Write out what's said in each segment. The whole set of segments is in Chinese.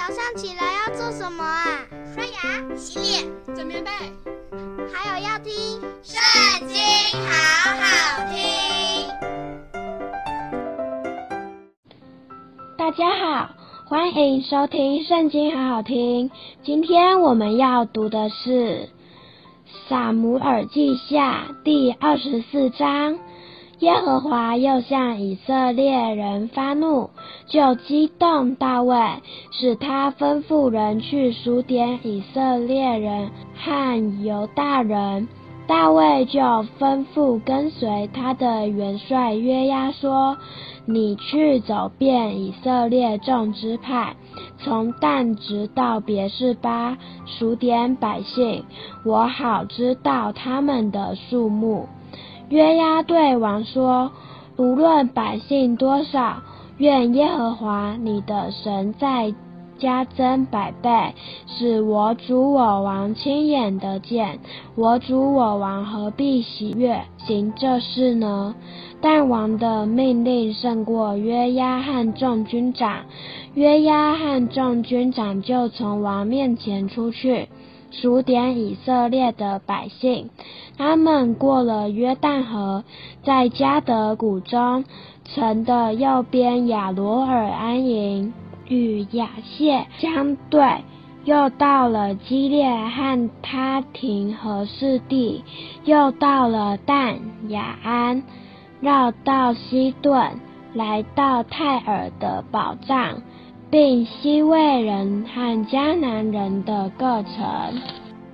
早上起来要做什么啊？刷牙、洗脸、整棉被，还有要听《圣经》，好好听。大家好，欢迎收听《圣经》，好好听。今天我们要读的是《撒母耳记下》第二十四章。耶和华又向以色列人发怒，就激动大卫，使他吩咐人去数点以色列人和犹大人。大卫就吩咐跟随他的元帅约押说：“你去走遍以色列众支派，从但直到别是巴，数点百姓，我好知道他们的数目。”约押对王说：“无论百姓多少，愿耶和华你的神再加增百倍，使我主我王亲眼得见。我主我王何必喜悦行这事呢？”但王的命令胜过约押和众军长，约押和众军长就从王面前出去。数点以色列的百姓，他们过了约旦河，在迦得谷中城的右边亚罗尔安营，与亚谢相对，又到了基列和他廷和示地，又到了但雅安，绕到西顿，来到泰尔的宝藏。并西魏人和迦南人的各城，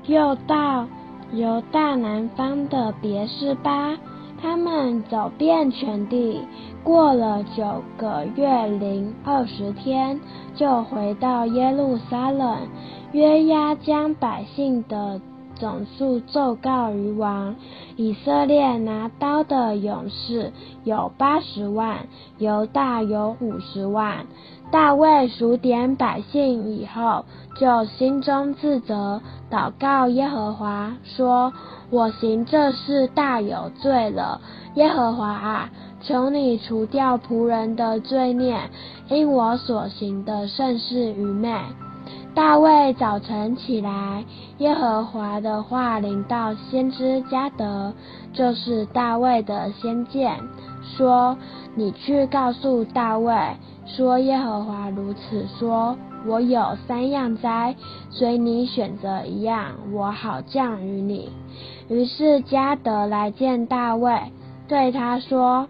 又到犹大南方的别是巴，他们走遍全地，过了九个月零二十天，就回到耶路撒冷。约押将百姓的总数奏告于王。以色列拿刀的勇士有八十万，犹大有五十万。大卫数点百姓以后，就心中自责，祷告耶和华说：“我行这事大有罪了，耶和华啊，求你除掉仆人的罪孽，因我所行的甚是愚昧。”大卫早晨起来，耶和华的话临到先知迦得，就是大卫的先见，说：“你去告诉大卫。”说耶和华如此说：我有三样灾，随你选择一样，我好降与你。于是迦得来见大卫，对他说：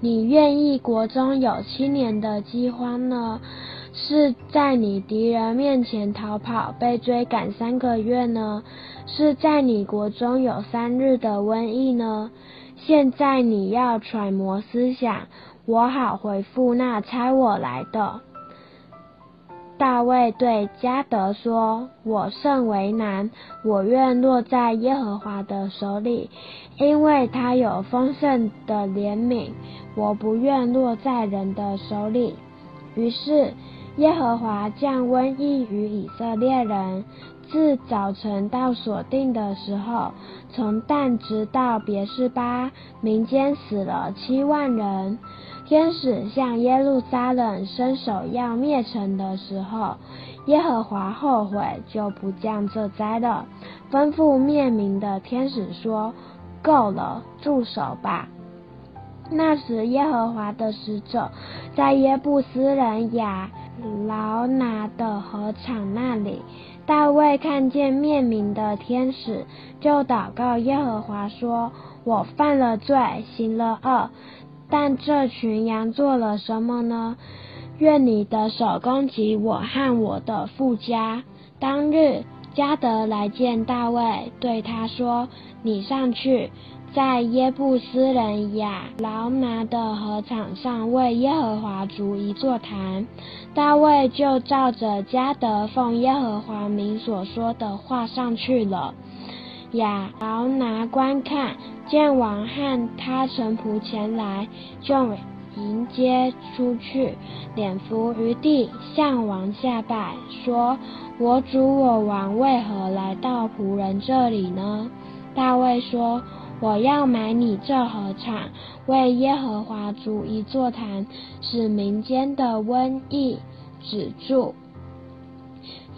你愿意国中有七年的饥荒呢？是在你敌人面前逃跑，被追赶三个月呢？是在你国中有三日的瘟疫呢？现在你要揣摩思想。我好回复那猜我来的。大卫对加德说：“我甚为难，我愿落在耶和华的手里，因为他有丰盛的怜悯，我不愿落在人的手里。”于是耶和华降瘟疫于以色列人，自早晨到所定的时候，从但直到别是巴，民间死了七万人。天使向耶路撒冷伸手要灭城的时候，耶和华后悔，就不降这灾了。吩咐灭民的天使说：“够了，住手吧。”那时，耶和华的使者在耶布斯人雅劳拿的禾场那里。大卫看见面民的天使，就祷告耶和华说：“我犯了罪，行了恶。”但这群羊做了什么呢？愿你的手攻击我和我的富家。当日，迦得来见大卫，对他说：“你上去，在耶布斯人亚劳拿的禾场上为耶和华筑一座坛。”大卫就照着迦得奉耶和华名所说的话上去了。亚劳拿观看，见王和他臣仆前来，就迎接出去，脸伏于地，向王下拜，说：“我主我王为何来到仆人这里呢？”大卫说：“我要买你这禾场，为耶和华筑一座坛，使民间的瘟疫止住。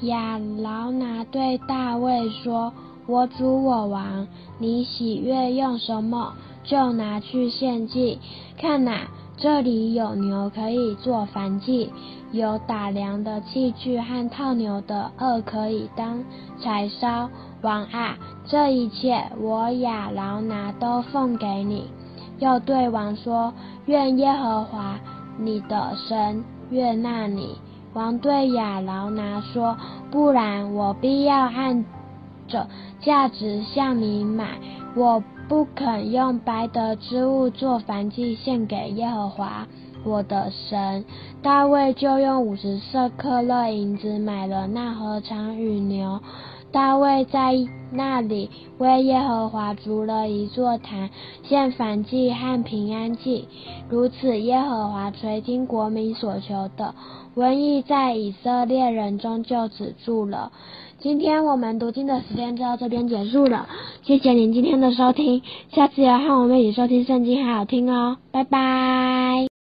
亚劳拿对大卫说：“我主我王，你喜悦用什么，就拿去献祭。看哪，这里有牛可以做燔祭，有打粮的器具和套牛的轭可以当柴烧。王啊，这一切我亚劳拿都奉给你。”又对王说：“愿耶和华你的神悦纳你。”王对亚劳拿说：“不然，我必要按着价值向你买。我不肯用白得之物做燔祭献给耶和华我的神。”大卫就用五十色克勒银子买了那禾场与牛。大卫在那里为耶和华筑了一座坛，献燔祭和平安祭。如此，耶和华垂听国民所求的。瘟疫在以色列人中就止住了。今天我们读经的时间就到这边结束了，谢谢您今天的收听，下次要和我们一起收听圣经，好好听哦，拜拜。